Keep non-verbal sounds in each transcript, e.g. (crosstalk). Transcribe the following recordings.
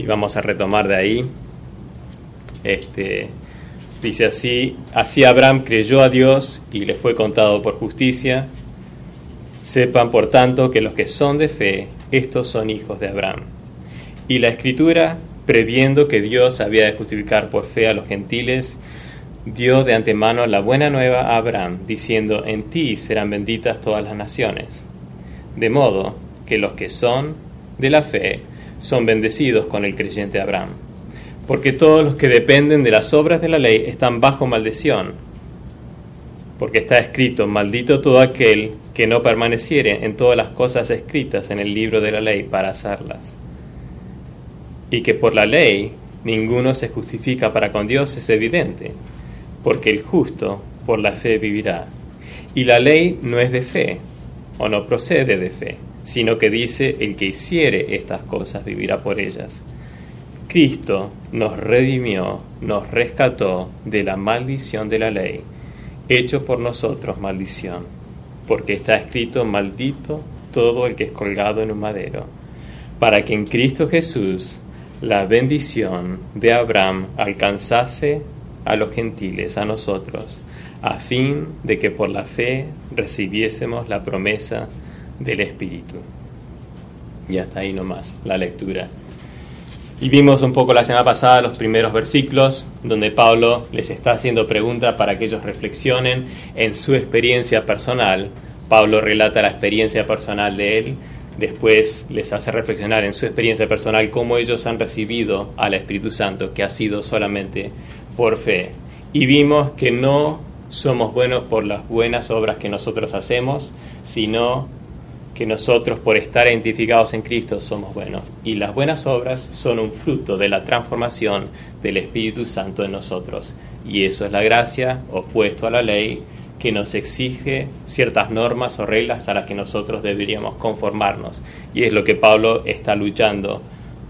y vamos a retomar de ahí. Este, dice así, así Abraham creyó a Dios y le fue contado por justicia. Sepan, por tanto, que los que son de fe, estos son hijos de Abraham. Y la escritura, previendo que Dios había de justificar por fe a los gentiles, dio de antemano la buena nueva a Abraham, diciendo, en ti serán benditas todas las naciones. De modo que los que son de la fe son bendecidos con el creyente Abraham. Porque todos los que dependen de las obras de la ley están bajo maldición. Porque está escrito, maldito todo aquel que no permaneciere en todas las cosas escritas en el libro de la ley para hacerlas. Y que por la ley ninguno se justifica para con Dios es evidente, porque el justo por la fe vivirá. Y la ley no es de fe, o no procede de fe sino que dice, el que hiciere estas cosas vivirá por ellas. Cristo nos redimió, nos rescató de la maldición de la ley, hecho por nosotros maldición, porque está escrito, maldito todo el que es colgado en un madero, para que en Cristo Jesús la bendición de Abraham alcanzase a los gentiles, a nosotros, a fin de que por la fe recibiésemos la promesa del Espíritu. Y hasta ahí nomás la lectura. Y vimos un poco la semana pasada los primeros versículos donde Pablo les está haciendo preguntas para que ellos reflexionen en su experiencia personal. Pablo relata la experiencia personal de él, después les hace reflexionar en su experiencia personal cómo ellos han recibido al Espíritu Santo, que ha sido solamente por fe. Y vimos que no somos buenos por las buenas obras que nosotros hacemos, sino que nosotros por estar identificados en Cristo somos buenos y las buenas obras son un fruto de la transformación del Espíritu Santo en nosotros y eso es la gracia opuesto a la ley que nos exige ciertas normas o reglas a las que nosotros deberíamos conformarnos y es lo que Pablo está luchando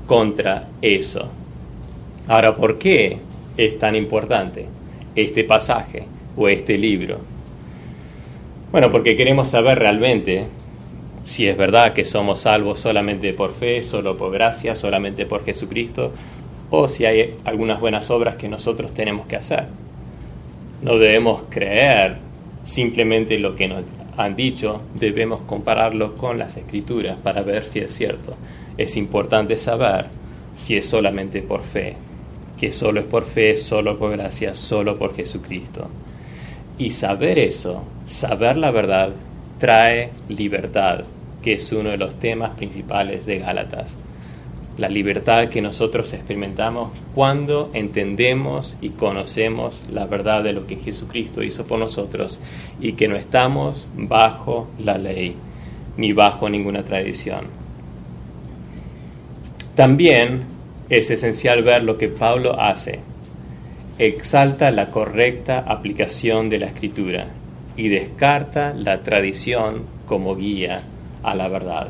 contra eso. Ahora, ¿por qué es tan importante este pasaje o este libro? Bueno, porque queremos saber realmente si es verdad que somos salvos solamente por fe, solo por gracia, solamente por Jesucristo, o si hay algunas buenas obras que nosotros tenemos que hacer. No debemos creer simplemente lo que nos han dicho, debemos compararlo con las escrituras para ver si es cierto. Es importante saber si es solamente por fe, que solo es por fe, solo por gracia, solo por Jesucristo. Y saber eso, saber la verdad, trae libertad, que es uno de los temas principales de Gálatas. La libertad que nosotros experimentamos cuando entendemos y conocemos la verdad de lo que Jesucristo hizo por nosotros y que no estamos bajo la ley ni bajo ninguna tradición. También es esencial ver lo que Pablo hace. Exalta la correcta aplicación de la escritura y descarta la tradición como guía a la verdad.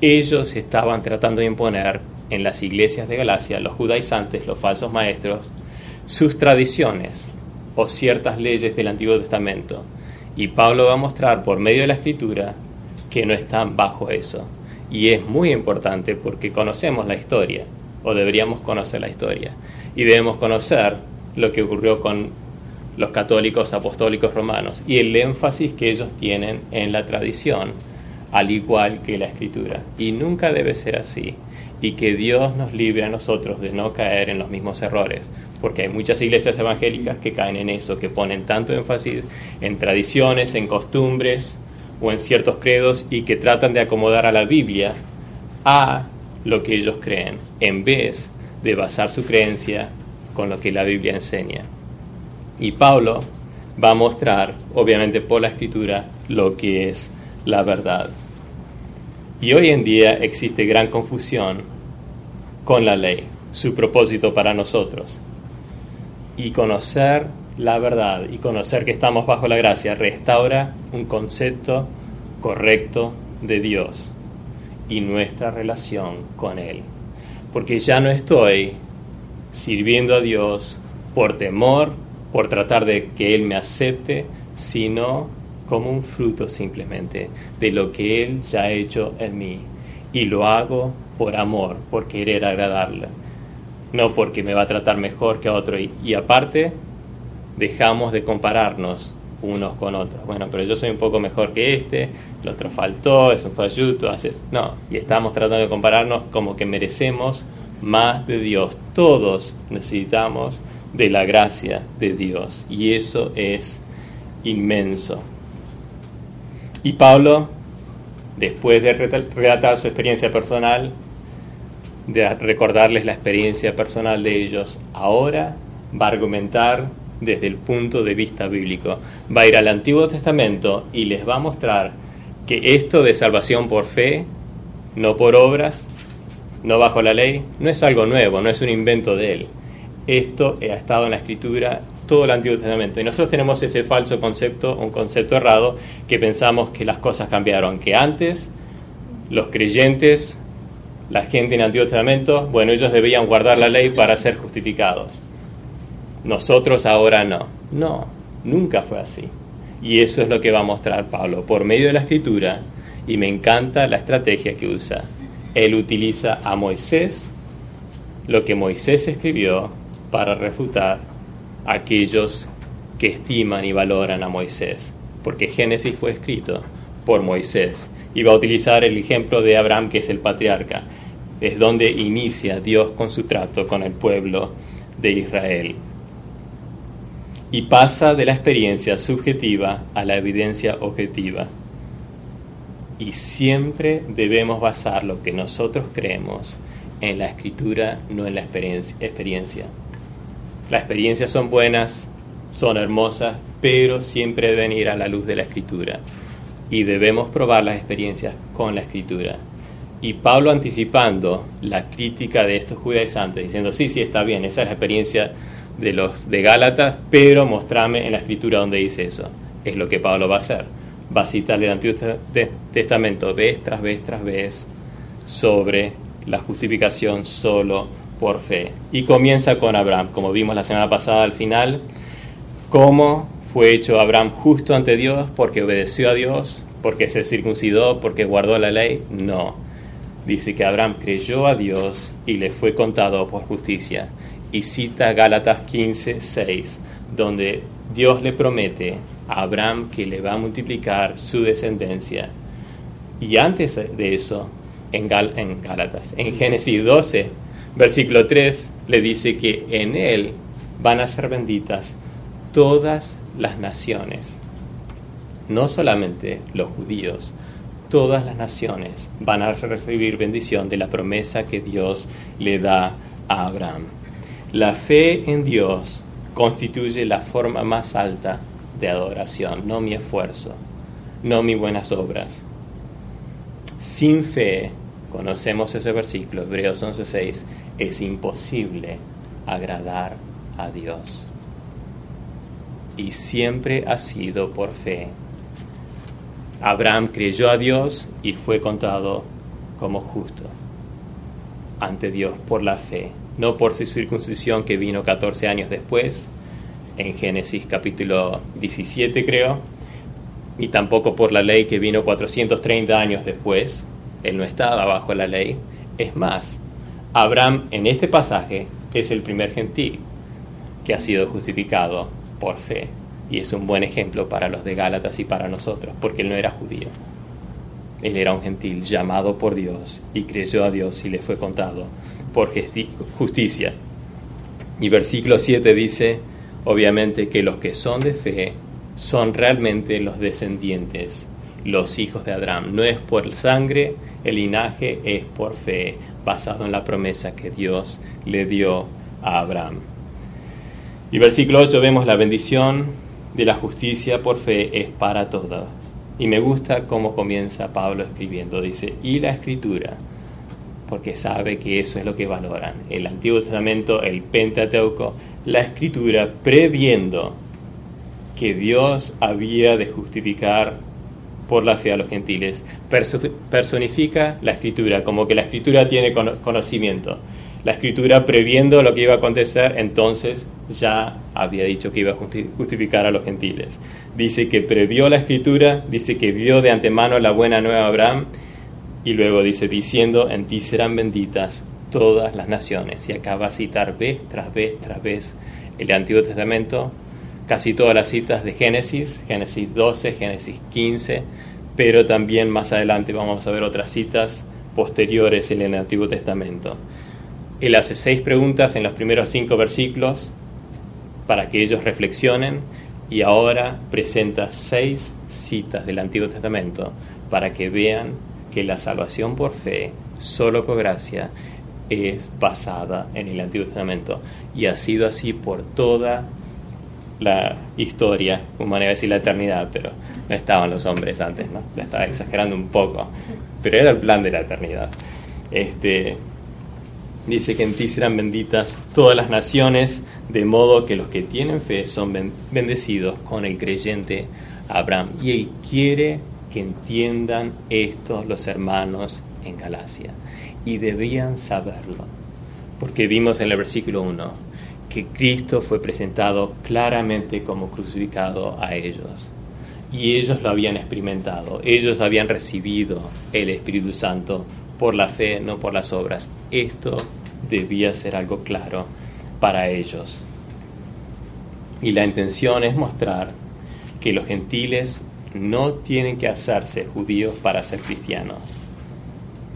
Ellos estaban tratando de imponer en las iglesias de Galacia, los judaizantes, los falsos maestros, sus tradiciones o ciertas leyes del Antiguo Testamento. Y Pablo va a mostrar por medio de la escritura que no están bajo eso. Y es muy importante porque conocemos la historia, o deberíamos conocer la historia, y debemos conocer lo que ocurrió con los católicos apostólicos romanos y el énfasis que ellos tienen en la tradición, al igual que la escritura. Y nunca debe ser así. Y que Dios nos libre a nosotros de no caer en los mismos errores. Porque hay muchas iglesias evangélicas que caen en eso, que ponen tanto énfasis en tradiciones, en costumbres o en ciertos credos y que tratan de acomodar a la Biblia a lo que ellos creen, en vez de basar su creencia con lo que la Biblia enseña. Y Pablo va a mostrar, obviamente por la escritura, lo que es la verdad. Y hoy en día existe gran confusión con la ley, su propósito para nosotros. Y conocer la verdad y conocer que estamos bajo la gracia restaura un concepto correcto de Dios y nuestra relación con Él. Porque ya no estoy sirviendo a Dios por temor, por tratar de que Él me acepte, sino como un fruto simplemente de lo que Él ya ha hecho en mí. Y lo hago por amor, por querer agradarle, no porque me va a tratar mejor que a otro. Y, aparte, dejamos de compararnos unos con otros. Bueno, pero yo soy un poco mejor que este, el otro faltó, es un falluto, hace... No, y estamos tratando de compararnos como que merecemos más de Dios. Todos necesitamos de la gracia de Dios y eso es inmenso. Y Pablo, después de relatar su experiencia personal, de recordarles la experiencia personal de ellos, ahora va a argumentar desde el punto de vista bíblico. Va a ir al Antiguo Testamento y les va a mostrar que esto de salvación por fe, no por obras, no bajo la ley, no es algo nuevo, no es un invento de él. Esto ha estado en la Escritura todo el Antiguo Testamento. Y nosotros tenemos ese falso concepto, un concepto errado, que pensamos que las cosas cambiaron, que antes los creyentes, la gente en el Antiguo Testamento, bueno, ellos debían guardar la ley para ser justificados. Nosotros ahora no. No, nunca fue así. Y eso es lo que va a mostrar Pablo por medio de la escritura. Y me encanta la estrategia que usa. Él utiliza a Moisés, lo que Moisés escribió, para refutar aquellos que estiman y valoran a Moisés, porque Génesis fue escrito por Moisés y va a utilizar el ejemplo de Abraham, que es el patriarca, es donde inicia Dios con su trato con el pueblo de Israel. Y pasa de la experiencia subjetiva a la evidencia objetiva. Y siempre debemos basar lo que nosotros creemos en la escritura, no en la experiencia. Las experiencias son buenas, son hermosas, pero siempre deben ir a la luz de la escritura. Y debemos probar las experiencias con la escritura. Y Pablo anticipando la crítica de estos judaizantes, diciendo, sí, sí, está bien, esa es la experiencia de los de Gálatas, pero mostrame en la escritura donde dice eso. Es lo que Pablo va a hacer. Va a citar el Antiguo Testamento vez tras vez tras vez sobre la justificación solo por fe. Y comienza con Abraham, como vimos la semana pasada al final, cómo fue hecho Abraham justo ante Dios porque obedeció a Dios, porque se circuncidó, porque guardó la ley. No. Dice que Abraham creyó a Dios y le fue contado por justicia. Y cita Gálatas 15, 6, donde Dios le promete a Abraham que le va a multiplicar su descendencia. Y antes de eso, en, en Gálatas, en Génesis 12, Versículo 3 le dice que en Él van a ser benditas todas las naciones. No solamente los judíos, todas las naciones van a recibir bendición de la promesa que Dios le da a Abraham. La fe en Dios constituye la forma más alta de adoración, no mi esfuerzo, no mis buenas obras. Sin fe, conocemos ese versículo, Hebreos 11:6, es imposible agradar a Dios. Y siempre ha sido por fe. Abraham creyó a Dios y fue contado como justo ante Dios por la fe, no por su circuncisión que vino 14 años después, en Génesis capítulo 17 creo, ni tampoco por la ley que vino 430 años después, él no estaba bajo la ley, es más, Abraham en este pasaje es el primer gentil que ha sido justificado por fe. Y es un buen ejemplo para los de Gálatas y para nosotros, porque él no era judío. Él era un gentil llamado por Dios y creyó a Dios y le fue contado por justicia. Y versículo 7 dice, obviamente, que los que son de fe son realmente los descendientes, los hijos de Abraham. No es por sangre, el linaje es por fe basado en la promesa que Dios le dio a Abraham. Y versículo 8 vemos la bendición de la justicia por fe es para todos. Y me gusta cómo comienza Pablo escribiendo. Dice, y la escritura, porque sabe que eso es lo que valoran. El Antiguo Testamento, el Pentateuco, la Escritura, previendo que Dios había de justificar por la fe a los gentiles. Personifica la escritura, como que la escritura tiene conocimiento. La escritura previendo lo que iba a acontecer, entonces ya había dicho que iba a justificar a los gentiles. Dice que previó la escritura, dice que vio de antemano la buena nueva Abraham y luego dice diciendo, en ti serán benditas todas las naciones. Y acaba a citar vez tras vez tras vez el Antiguo Testamento casi todas las citas de Génesis, Génesis 12, Génesis 15, pero también más adelante vamos a ver otras citas posteriores en el Antiguo Testamento. Él hace seis preguntas en los primeros cinco versículos para que ellos reflexionen y ahora presenta seis citas del Antiguo Testamento para que vean que la salvación por fe, solo por gracia, es basada en el Antiguo Testamento y ha sido así por toda la historia, humana, a decir la eternidad, pero no estaban los hombres antes, ¿no? Estaba exagerando un poco, pero era el plan de la eternidad. Este, dice que en ti serán benditas todas las naciones, de modo que los que tienen fe son bendecidos con el creyente Abraham. Y él quiere que entiendan esto los hermanos en Galacia, y debían saberlo, porque vimos en el versículo 1 que Cristo fue presentado claramente como crucificado a ellos. Y ellos lo habían experimentado, ellos habían recibido el Espíritu Santo por la fe, no por las obras. Esto debía ser algo claro para ellos. Y la intención es mostrar que los gentiles no tienen que hacerse judíos para ser cristianos.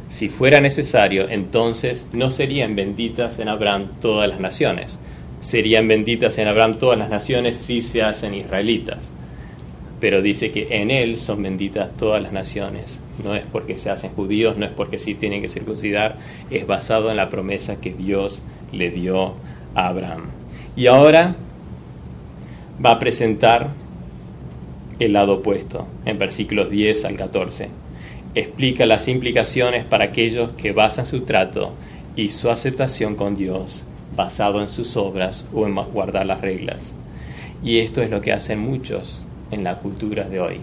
Si fuera necesario, entonces no serían benditas en Abraham todas las naciones, serían benditas en Abraham todas las naciones si se hacen israelitas. Pero dice que en él son benditas todas las naciones. No es porque se hacen judíos, no es porque sí tienen que circuncidar, es basado en la promesa que Dios le dio a Abraham. Y ahora va a presentar el lado opuesto, en versículos 10 al 14. Explica las implicaciones para aquellos que basan su trato y su aceptación con Dios basado en sus obras o en guardar las reglas. Y esto es lo que hacen muchos en la cultura de hoy.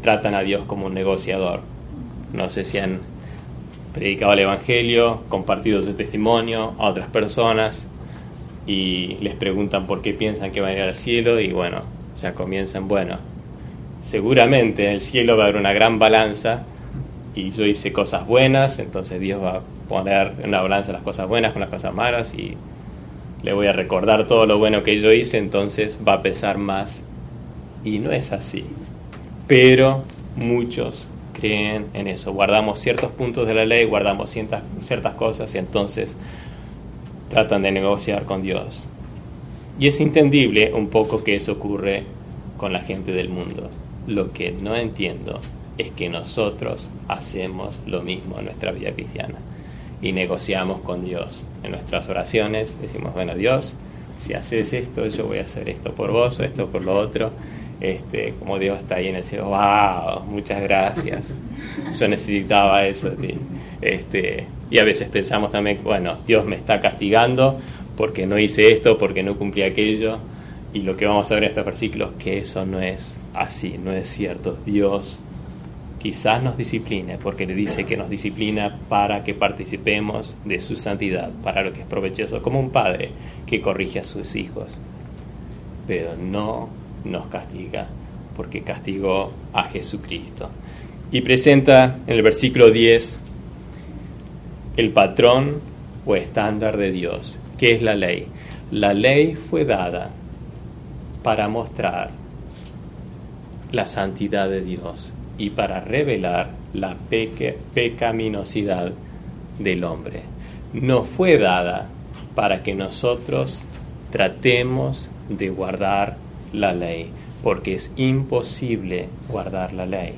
Tratan a Dios como un negociador. No sé si han predicado el Evangelio, compartido su testimonio a otras personas y les preguntan por qué piensan que van a ir al cielo y bueno, ya comienzan, bueno, seguramente en el cielo va a haber una gran balanza y yo hice cosas buenas, entonces Dios va a poner en una balanza las cosas buenas con las cosas malas y le voy a recordar todo lo bueno que yo hice, entonces va a pesar más. Y no es así. Pero muchos creen en eso. Guardamos ciertos puntos de la ley, guardamos ciertas, ciertas cosas y entonces tratan de negociar con Dios. Y es entendible un poco que eso ocurre con la gente del mundo. Lo que no entiendo es que nosotros hacemos lo mismo en nuestra vida cristiana y negociamos con Dios. En nuestras oraciones decimos, bueno, Dios, si haces esto, yo voy a hacer esto por vos o esto por lo otro. Este, como Dios está ahí en el cielo, wow, muchas gracias. (laughs) Yo necesitaba eso de ti. Este, y a veces pensamos también, bueno, Dios me está castigando porque no hice esto, porque no cumplí aquello. Y lo que vamos a ver en estos versículos, que eso no es así, no es cierto. Dios quizás nos discipline, porque le dice que nos disciplina para que participemos de su santidad, para lo que es provechoso, como un padre que corrige a sus hijos. Pero no nos castiga, porque castigó a Jesucristo. Y presenta en el versículo 10 el patrón o estándar de Dios, que es la ley. La ley fue dada para mostrar la santidad de Dios y para revelar la pecaminosidad del hombre. No fue dada para que nosotros tratemos de guardar la ley, porque es imposible guardar la ley.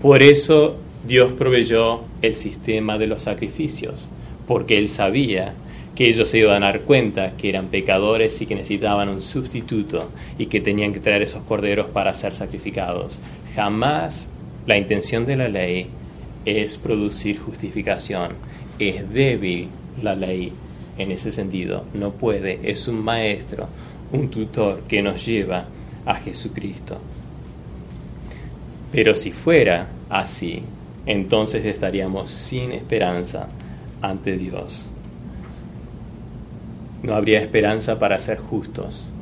Por eso Dios proveyó el sistema de los sacrificios, porque Él sabía que ellos se iban a dar cuenta que eran pecadores y que necesitaban un sustituto y que tenían que traer esos corderos para ser sacrificados. Jamás la intención de la ley es producir justificación. Es débil la ley en ese sentido. No puede. Es un maestro, un tutor que nos lleva a Jesucristo. Pero si fuera así, entonces estaríamos sin esperanza ante Dios. No habría esperanza para ser justos,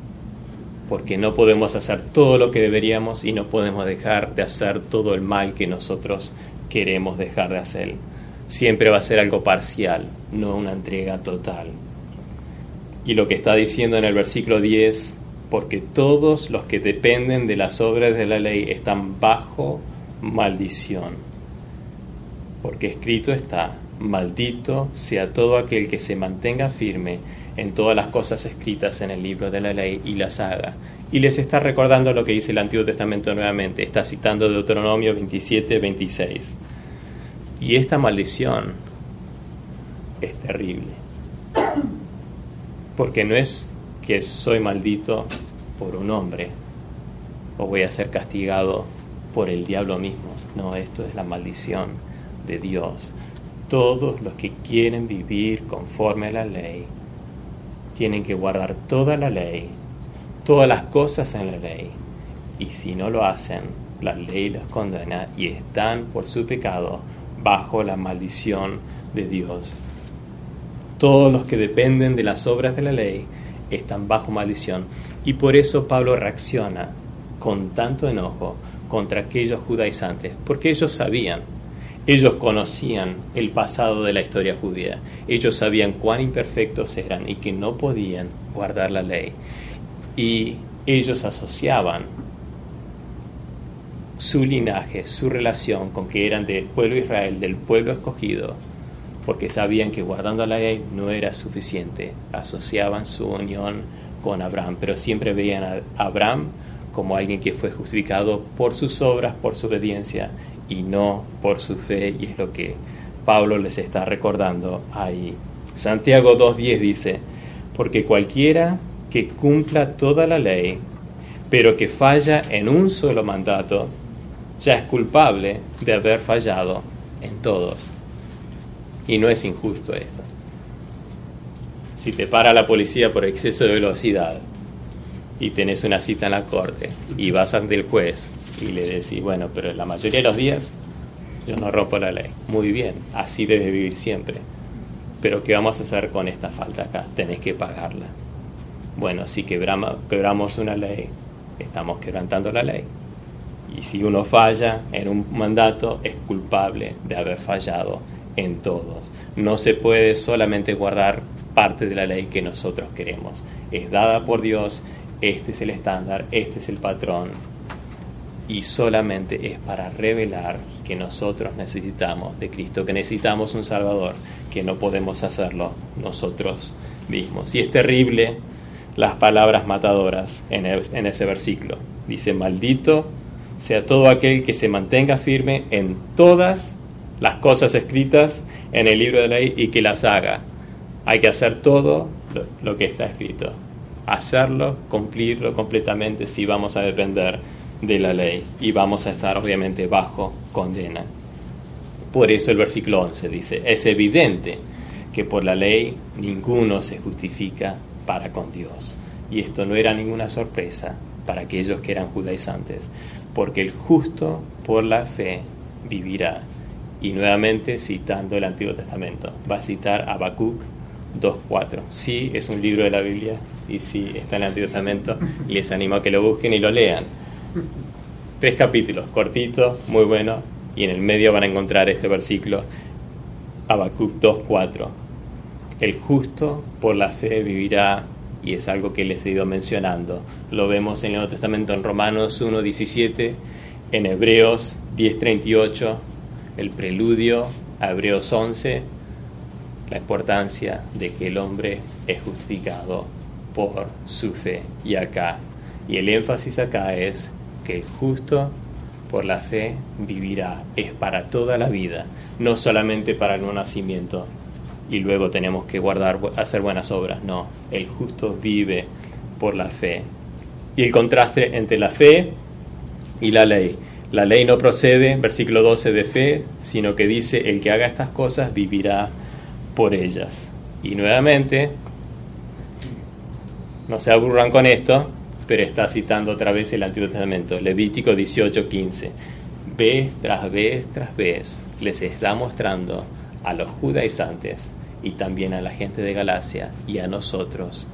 porque no podemos hacer todo lo que deberíamos y no podemos dejar de hacer todo el mal que nosotros queremos dejar de hacer. Siempre va a ser algo parcial, no una entrega total. Y lo que está diciendo en el versículo 10 porque todos los que dependen de las obras de la ley están bajo maldición. Porque escrito está, maldito sea todo aquel que se mantenga firme en todas las cosas escritas en el libro de la ley y las haga. Y les está recordando lo que dice el Antiguo Testamento nuevamente, está citando Deuteronomio 27, 26. Y esta maldición es terrible. Porque no es que soy maldito por un hombre o voy a ser castigado por el diablo mismo. No, esto es la maldición de Dios. Todos los que quieren vivir conforme a la ley tienen que guardar toda la ley, todas las cosas en la ley. Y si no lo hacen, la ley los condena y están por su pecado bajo la maldición de Dios. Todos los que dependen de las obras de la ley están bajo maldición. Y por eso Pablo reacciona con tanto enojo contra aquellos judaizantes, porque ellos sabían, ellos conocían el pasado de la historia judía, ellos sabían cuán imperfectos eran y que no podían guardar la ley. Y ellos asociaban su linaje, su relación con que eran del pueblo Israel, del pueblo escogido, porque sabían que guardando la ley no era suficiente, asociaban su unión con Abraham, pero siempre veían a Abraham como alguien que fue justificado por sus obras, por su obediencia y no por su fe, y es lo que Pablo les está recordando ahí. Santiago 2.10 dice, porque cualquiera que cumpla toda la ley, pero que falla en un solo mandato, ya es culpable de haber fallado en todos. Y no es injusto esto. Si te para la policía por exceso de velocidad y tenés una cita en la corte y vas ante el juez y le decís, bueno, pero la mayoría de los días yo no rompo la ley. Muy bien, así debes vivir siempre. Pero ¿qué vamos a hacer con esta falta acá? Tenés que pagarla. Bueno, si quebramos, quebramos una ley, estamos quebrantando la ley. Y si uno falla en un mandato, es culpable de haber fallado en todos. No se puede solamente guardar parte de la ley que nosotros queremos. Es dada por Dios, este es el estándar, este es el patrón. Y solamente es para revelar que nosotros necesitamos de Cristo, que necesitamos un Salvador, que no podemos hacerlo nosotros mismos. Y es terrible las palabras matadoras en, ese versículo. Dice, maldito sea todo aquel que se mantenga firme en todas las cosas escritas en el libro de la ley y que las haga. Hay que hacer todo lo, que está escrito. Hacerlo, cumplirlo completamente si vamos a depender de la ley y vamos a estar obviamente bajo condena. Por eso el versículo 11 dice, es evidente que por la ley ninguno se justifica para con Dios. Y esto no era ninguna sorpresa para aquellos que eran judaizantes, porque el justo por la fe vivirá y nuevamente citando el Antiguo Testamento. Va a citar Habacuc 2.4. Sí, es un libro de la Biblia y sí, está en el Antiguo Testamento. Les animo a que lo busquen y lo lean. (laughs) Tres capítulos, cortito, muy bueno, y en el medio van a encontrar este versículo, Habacuc 2.4. El justo por la fe vivirá, y es algo que les he ido mencionando. Lo vemos en el Nuevo Testamento en Romanos 1.17, en Hebreos 10.38 el preludio a Hebreos 11, la importancia de que el hombre es justificado por su fe. Y acá, y el énfasis acá es que el justo por la fe vivirá, es para toda la vida, no solamente para el nuevo nacimiento y luego tenemos que guardar, hacer buenas obras, no, el justo vive por la fe. Y el contraste entre la fe y la ley. La ley no procede, versículo 12, de fe, sino que dice, el que haga estas cosas vivirá por ellas. Y nuevamente, no se aburran con esto, pero está citando otra vez el Antiguo Testamento, Levítico 18, 15. Vez tras vez tras vez les está mostrando a los judaizantes y también a la gente de Galacia y a nosotros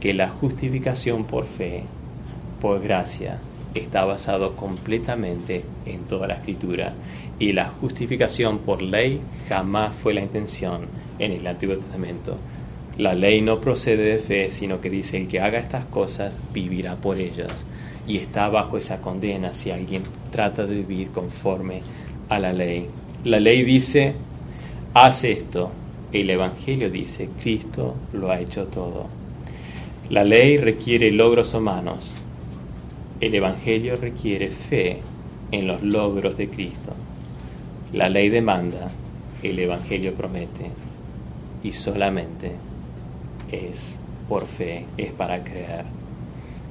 que la justificación por fe, por gracia, está basado completamente en toda la escritura y la justificación por ley jamás fue la intención en el Antiguo Testamento. La ley no procede de fe, sino que dice el que haga estas cosas vivirá por ellas y está bajo esa condena si alguien trata de vivir conforme a la ley. La ley dice, haz esto. El Evangelio dice, Cristo lo ha hecho todo. La ley requiere logros humanos. El Evangelio requiere fe en los logros de Cristo. La ley demanda, el Evangelio promete. Y solamente es por fe, es para creer.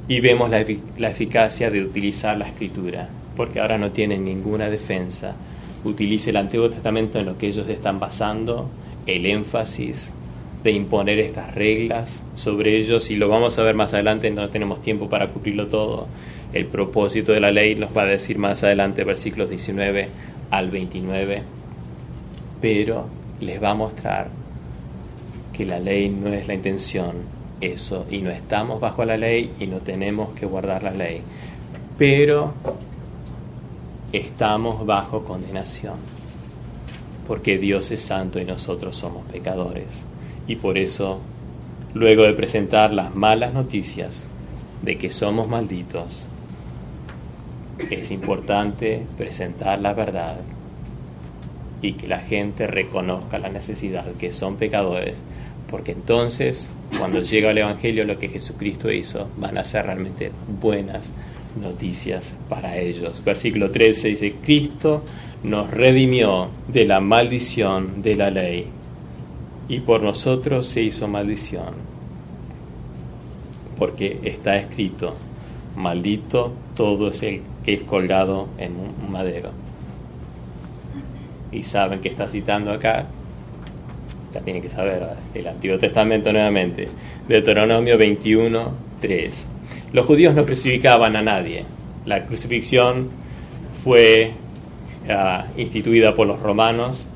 Y vemos la, la, eficacia de utilizar la escritura, porque ahora no tienen ninguna defensa. Utilice el Antiguo Testamento en lo que ellos están basando, el énfasis de imponer estas reglas sobre ellos, y lo vamos a ver más adelante, no tenemos tiempo para cubrirlo todo. El propósito de la ley nos va a decir más adelante, versículos 19 al 29, pero les va a mostrar que la ley no es la intención, eso, y no estamos bajo la ley y no tenemos que guardar la ley, pero estamos bajo condenación, porque Dios es santo y nosotros somos pecadores, y por eso, luego de presentar las malas noticias de que somos malditos, es importante presentar la verdad y que la gente reconozca la necesidad que son pecadores, porque entonces cuando llega el Evangelio lo que Jesucristo hizo van a ser realmente buenas noticias para ellos. Versículo 13 dice, Cristo nos redimió de la maldición de la ley y por nosotros se hizo maldición, porque está escrito, maldito todo es el que es colgado en un madero y saben que está citando acá, tienen que saber el Antiguo Testamento nuevamente, Deuteronomio 21, 3. Los judíos no crucificaban a nadie. La crucifixión fue uh, instituida por los romanos,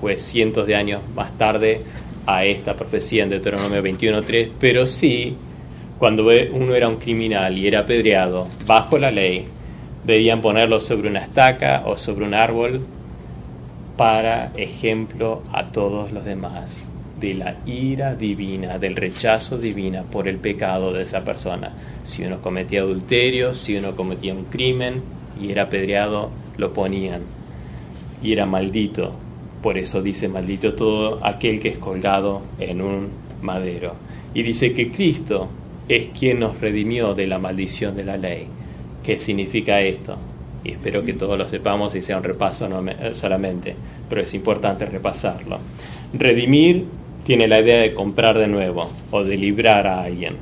fue cientos de años más tarde a esta profecía en Deuteronomio 21.3, pero sí, cuando uno era un criminal y era apedreado bajo la ley, debían ponerlo sobre una estaca o sobre un árbol para ejemplo a todos los demás de la ira divina, del rechazo divina por el pecado de esa persona. Si uno cometía adulterio, si uno cometía un crimen y era apedreado, lo ponían y era maldito. Por eso dice maldito todo aquel que es colgado en un madero. Y dice que Cristo es quien nos redimió de la maldición de la ley. ¿Qué significa esto? Y espero que todos lo sepamos y sea un repaso no solamente, pero es importante repasarlo. Redimir tiene la idea de comprar de nuevo o de librar a alguien.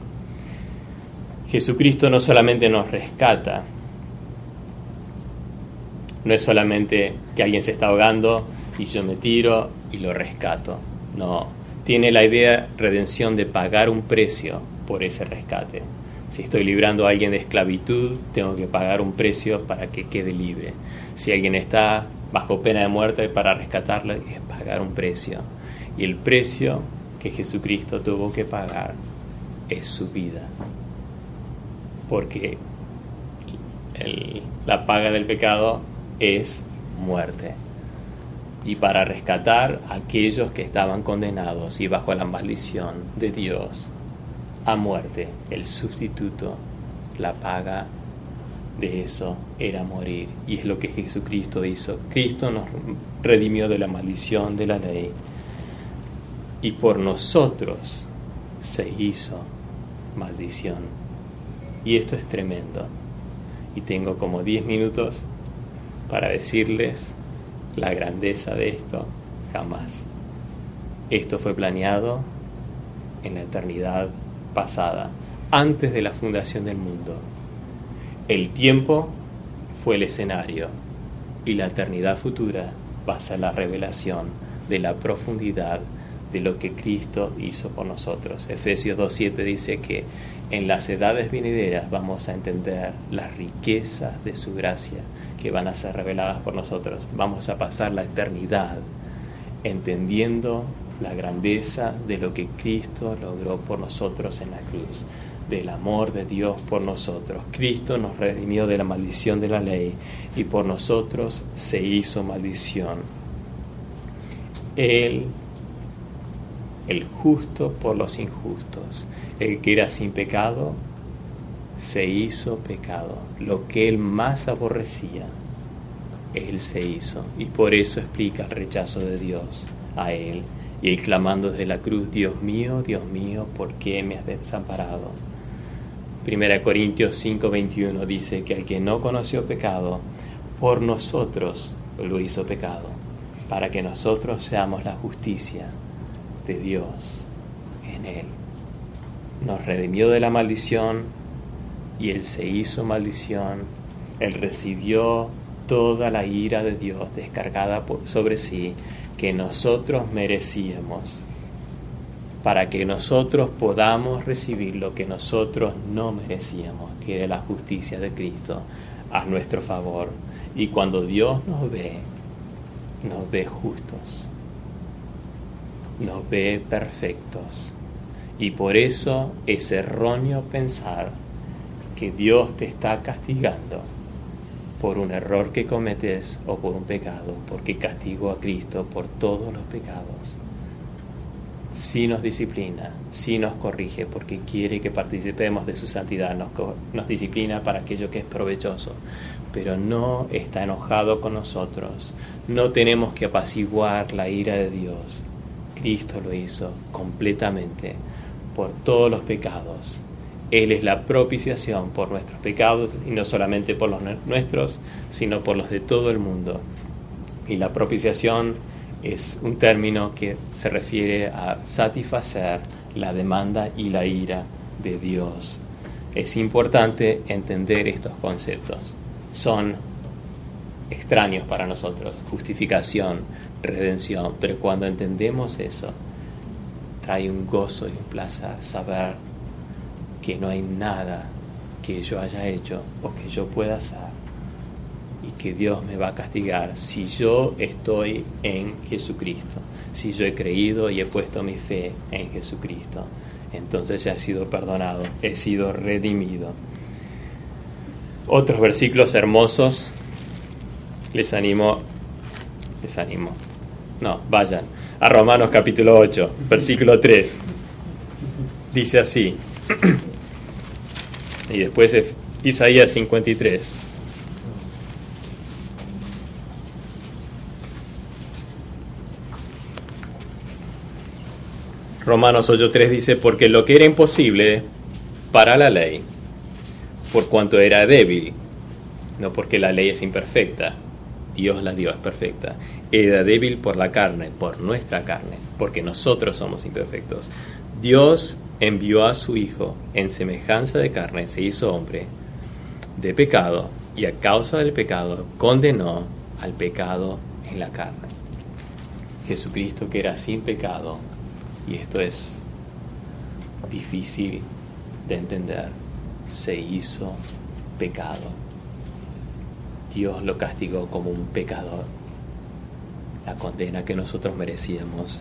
Jesucristo no solamente nos rescata, no es solamente que alguien se está ahogando y yo me tiro y lo rescato, no, tiene la idea redención de pagar un precio por ese rescate. Si estoy librando a alguien de esclavitud, tengo que pagar un precio para que quede libre. Si alguien está bajo pena de muerte, para rescatarle es pagar un precio. Y el precio que Jesucristo tuvo que pagar es su vida. Porque la paga del pecado es muerte. Y para rescatar a aquellos que estaban condenados y bajo la maldición de Dios, a muerte. El sustituto, la paga de eso era morir. Y es lo que Jesucristo hizo. Cristo nos redimió de la maldición de la ley. Y por nosotros se hizo maldición. Y esto es tremendo. Y tengo como 10 minutos para decirles la grandeza de esto. Jamás. Esto fue planeado en la eternidad pasada, antes de la fundación del mundo. El tiempo fue el escenario y la eternidad futura va a la revelación de la profundidad de lo que Cristo hizo por nosotros. Efesios 2.7 dice que en las edades venideras vamos a entender las riquezas de su gracia que van a ser reveladas por nosotros. Vamos a pasar la eternidad entendiendo la grandeza de lo que Cristo logró por nosotros en la cruz, del amor de Dios por nosotros. Cristo nos redimió de la maldición de la ley y por nosotros se hizo maldición. Él, el justo por los injustos, el que era sin pecado, se hizo pecado. Lo que él más aborrecía, él se hizo. Y por eso explica el rechazo de Dios a él y clamando desde la cruz, Dios mío, Dios mío, ¿por qué me has desamparado? Primera Corintios 5:21 dice que al que no conoció pecado, por nosotros lo hizo pecado, para que nosotros seamos la justicia de Dios en él. Nos redimió de la maldición y él se hizo maldición. Él recibió toda la ira de Dios descargada sobre sí que nosotros merecíamos, para que nosotros podamos recibir lo que nosotros no merecíamos, que era la justicia de Cristo a nuestro favor. Y cuando Dios nos ve, nos ve justos, nos ve perfectos. Y por eso es erróneo pensar que Dios te está castigando por un error que cometes o por un pecado, porque castigó a Cristo por todos los pecados. Si nos disciplina, si nos corrige, porque quiere que participemos de su santidad, nos, nos disciplina para aquello que es provechoso, pero no está enojado con nosotros. No tenemos que apaciguar la ira de Dios. Cristo lo hizo completamente por todos los pecados él es la propiciación por nuestros pecados y no solamente por los nuestros, sino por los de todo el mundo. Y la propiciación es un término que se refiere a satisfacer la demanda y la ira de Dios. Es importante entender estos conceptos. Son extraños para nosotros, justificación, redención, pero cuando entendemos eso, trae un gozo y un placer saber que no hay nada que yo haya hecho o que yo pueda hacer y que Dios me va a castigar si yo estoy en Jesucristo, si yo he creído y he puesto mi fe en Jesucristo. Entonces ya he sido perdonado, he sido redimido. Otros versículos hermosos les animo, les animo, no, vayan a Romanos capítulo 8, versículo 3. Dice así. (clears throat) Y después Isaías 53. Romanos 8.3 dice, porque lo que era imposible para la ley, por cuanto era débil, no porque la ley es imperfecta, Dios la dio, es perfecta, era débil por la carne, por nuestra carne, porque nosotros somos imperfectos. Dios envió a su Hijo en semejanza de carne, se hizo hombre, de pecado, y a causa del pecado condenó al pecado en la carne. Jesucristo que era sin pecado, y esto es difícil de entender, se hizo pecado. Dios lo castigó como un pecador. La condena que nosotros merecíamos,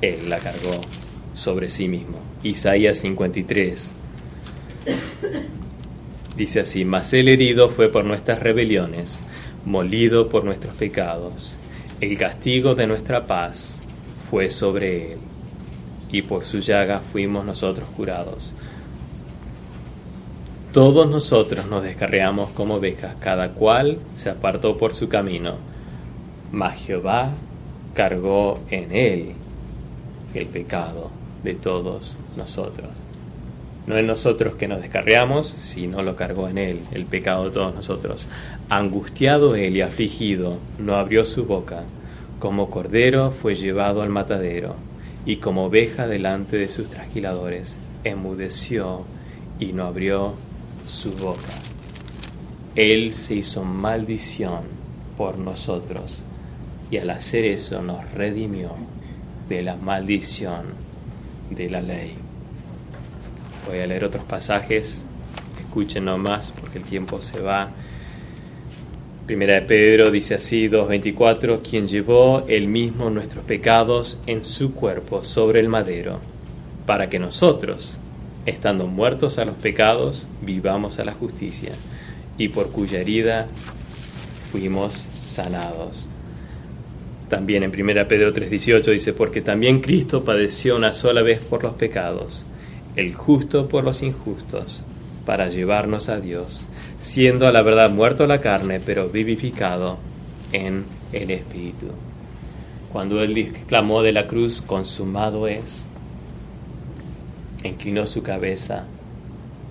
Él la cargó sobre sí mismo. Isaías 53 dice así, mas el herido fue por nuestras rebeliones, molido por nuestros pecados, el castigo de nuestra paz fue sobre él, y por su llaga fuimos nosotros curados. Todos nosotros nos descarreamos como ovejas, cada cual se apartó por su camino, mas Jehová cargó en él el pecado de todos nosotros. No es nosotros que nos descarriamos, sino lo cargó en Él, el pecado de todos nosotros. Angustiado Él y afligido, no abrió su boca. Como cordero fue llevado al matadero, y como oveja delante de sus trasquiladores, enmudeció y no abrió su boca. Él se hizo maldición por nosotros y al hacer eso nos redimió de la maldición de la ley. Voy a leer otros pasajes, escuchen nomás porque el tiempo se va. Primera de Pedro dice así, 2.24, quien llevó él mismo nuestros pecados en su cuerpo sobre el madero, para que nosotros, estando muertos a los pecados, vivamos a la justicia, y por cuya herida fuimos sanados. También en 1 Pedro 3:18 dice, porque también Cristo padeció una sola vez por los pecados, el justo por los injustos, para llevarnos a Dios, siendo a la verdad muerto la carne, pero vivificado en el Espíritu. Cuando Él clamó de la cruz, consumado es, inclinó su cabeza,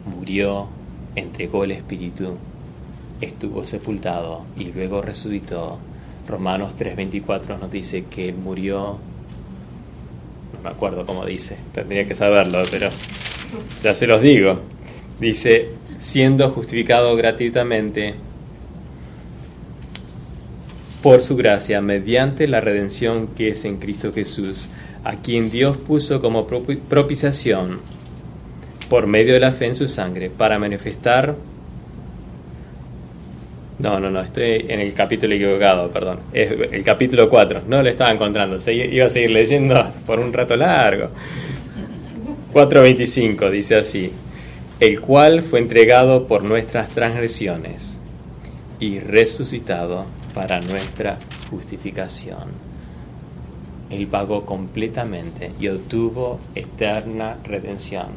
murió, entregó el Espíritu, estuvo sepultado y luego resucitó Romanos 3:24 nos dice que Él murió, no me acuerdo cómo dice, tendría que saberlo, pero ya se los digo. Dice, siendo justificado gratuitamente por su gracia, mediante la redención que es en Cristo Jesús, a quien Dios puso como propiciación por medio de la fe en su sangre, para manifestar no, no, no, estoy en el capítulo equivocado, perdón. Es el capítulo 4, no lo estaba encontrando, se iba a seguir leyendo (laughs) por un rato largo. 4.25 dice así, el cual fue entregado por nuestras transgresiones y resucitado para nuestra justificación. Él pagó completamente y obtuvo eterna redención.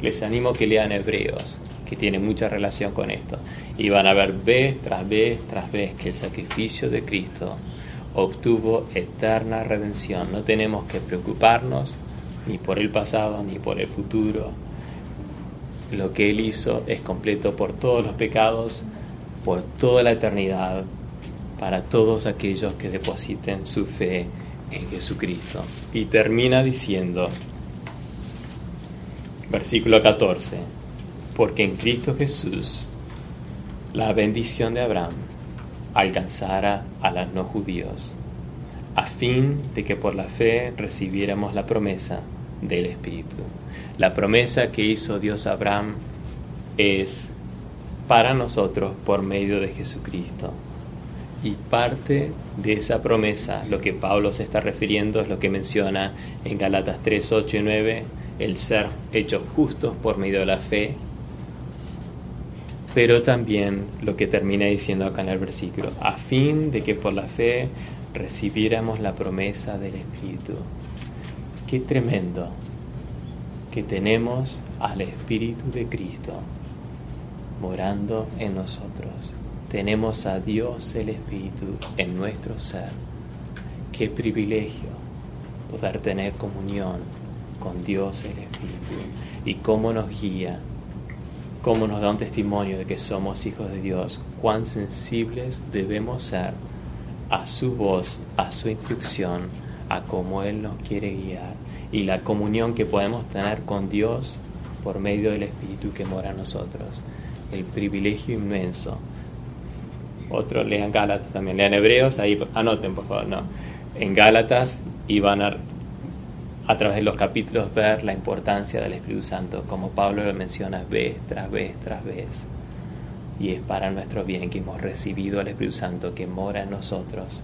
Les animo que lean Hebreos que tiene mucha relación con esto. Y van a ver vez tras vez tras vez que el sacrificio de Cristo obtuvo eterna redención. No tenemos que preocuparnos ni por el pasado ni por el futuro. Lo que Él hizo es completo por todos los pecados, por toda la eternidad, para todos aquellos que depositen su fe en Jesucristo. Y termina diciendo, versículo 14, porque en Cristo Jesús la bendición de Abraham alcanzara a los no judíos, a fin de que por la fe recibiéramos la promesa del Espíritu. La promesa que hizo Dios a Abraham es para nosotros por medio de Jesucristo. Y parte de esa promesa, lo que Pablo se está refiriendo, es lo que menciona en Galatas 3, 8 y 9, el ser hechos justos por medio de la fe pero también lo que termina diciendo acá en el versículo, a fin de que por la fe recibiéramos la promesa del Espíritu. Qué tremendo que tenemos al Espíritu de Cristo morando en nosotros. Tenemos a Dios el Espíritu en nuestro ser. Qué privilegio poder tener comunión con Dios el Espíritu y cómo nos guía cómo nos da un testimonio de que somos hijos de Dios, cuán sensibles debemos ser a su voz, a su instrucción, a cómo Él nos quiere guiar y la comunión que podemos tener con Dios por medio del Espíritu que mora en nosotros. El privilegio inmenso. Otros lean Gálatas también, lean Hebreos, ahí anoten por favor, no. En Gálatas iban a a través de los capítulos ver la importancia del Espíritu Santo, como Pablo lo menciona vez tras vez tras vez. Y es para nuestro bien que hemos recibido al Espíritu Santo que mora en nosotros.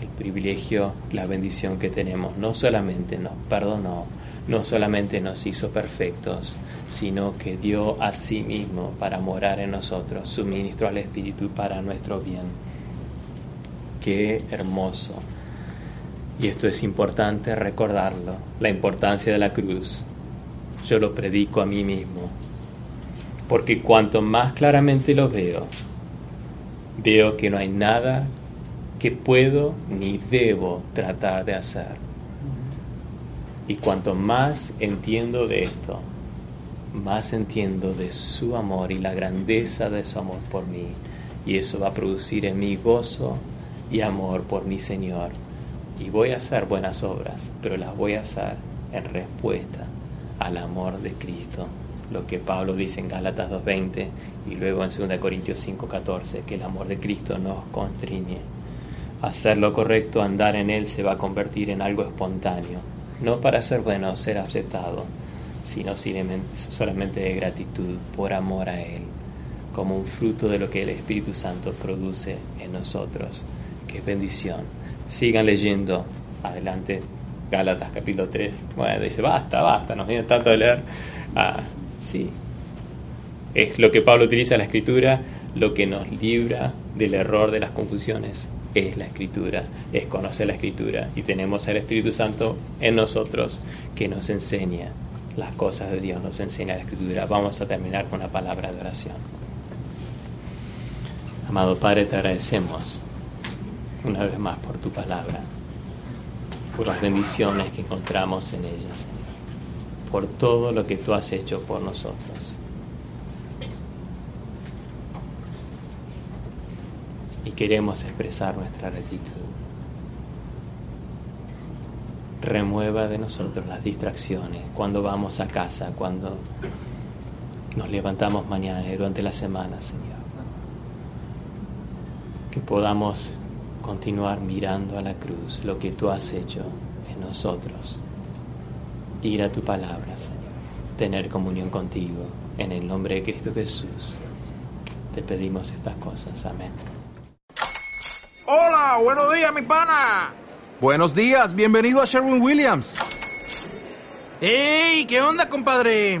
El privilegio, la bendición que tenemos, no solamente nos perdonó, no solamente nos hizo perfectos, sino que dio a sí mismo para morar en nosotros, suministró al Espíritu para nuestro bien. Qué hermoso y esto es importante recordarlo, la importancia de la cruz. Yo lo predico a mí mismo, porque cuanto más claramente lo veo, veo que no hay nada que puedo ni debo tratar de hacer. Y cuanto más entiendo de esto, más entiendo de su amor y la grandeza de su amor por mí. Y eso va a producir en mí gozo y amor por mi Señor y voy a hacer buenas obras, pero las voy a hacer en respuesta al amor de Cristo. Lo que Pablo dice en Gálatas 2.20 y luego en 2 Corintios 5.14, que el amor de Cristo nos constriñe. hacer lo correcto, andar en Él, se va a convertir en algo espontáneo. No para ser bueno ser aceptado, sino solamente de gratitud por amor a Él, como un fruto de lo que el Espíritu Santo produce en nosotros. Qué bendición. Sigan leyendo. Adelante, Gálatas capítulo 3. Bueno, dice, basta, basta, nos viene tanto de leer. Ah, sí. Es lo que Pablo utiliza en la escritura, lo que nos libra del error de las confusiones es la escritura, es conocer la escritura y tenemos al Espíritu Santo en nosotros que nos enseña las cosas de Dios, nos enseña la escritura. Vamos a terminar con una palabra de oración. Amado Padre, te agradecemos una vez más por tu palabra, por las bendiciones que encontramos en ella, Señor, por todo lo que tú has hecho por nosotros. Y queremos expresar nuestra gratitud. Remueva de nosotros las distracciones cuando vamos a casa, cuando nos levantamos mañana y durante la semana, Señor. Que podamos continuar mirando a la cruz lo que tú has hecho en nosotros. Ir a tu palabra, Señor. Tener comunión contigo. En el nombre de Cristo Jesús. Te pedimos estas cosas. Amén. Hola, buenos días, mi pana. Buenos días, bienvenido a Sherwin Williams. ¡Ey! ¿Qué onda, compadre?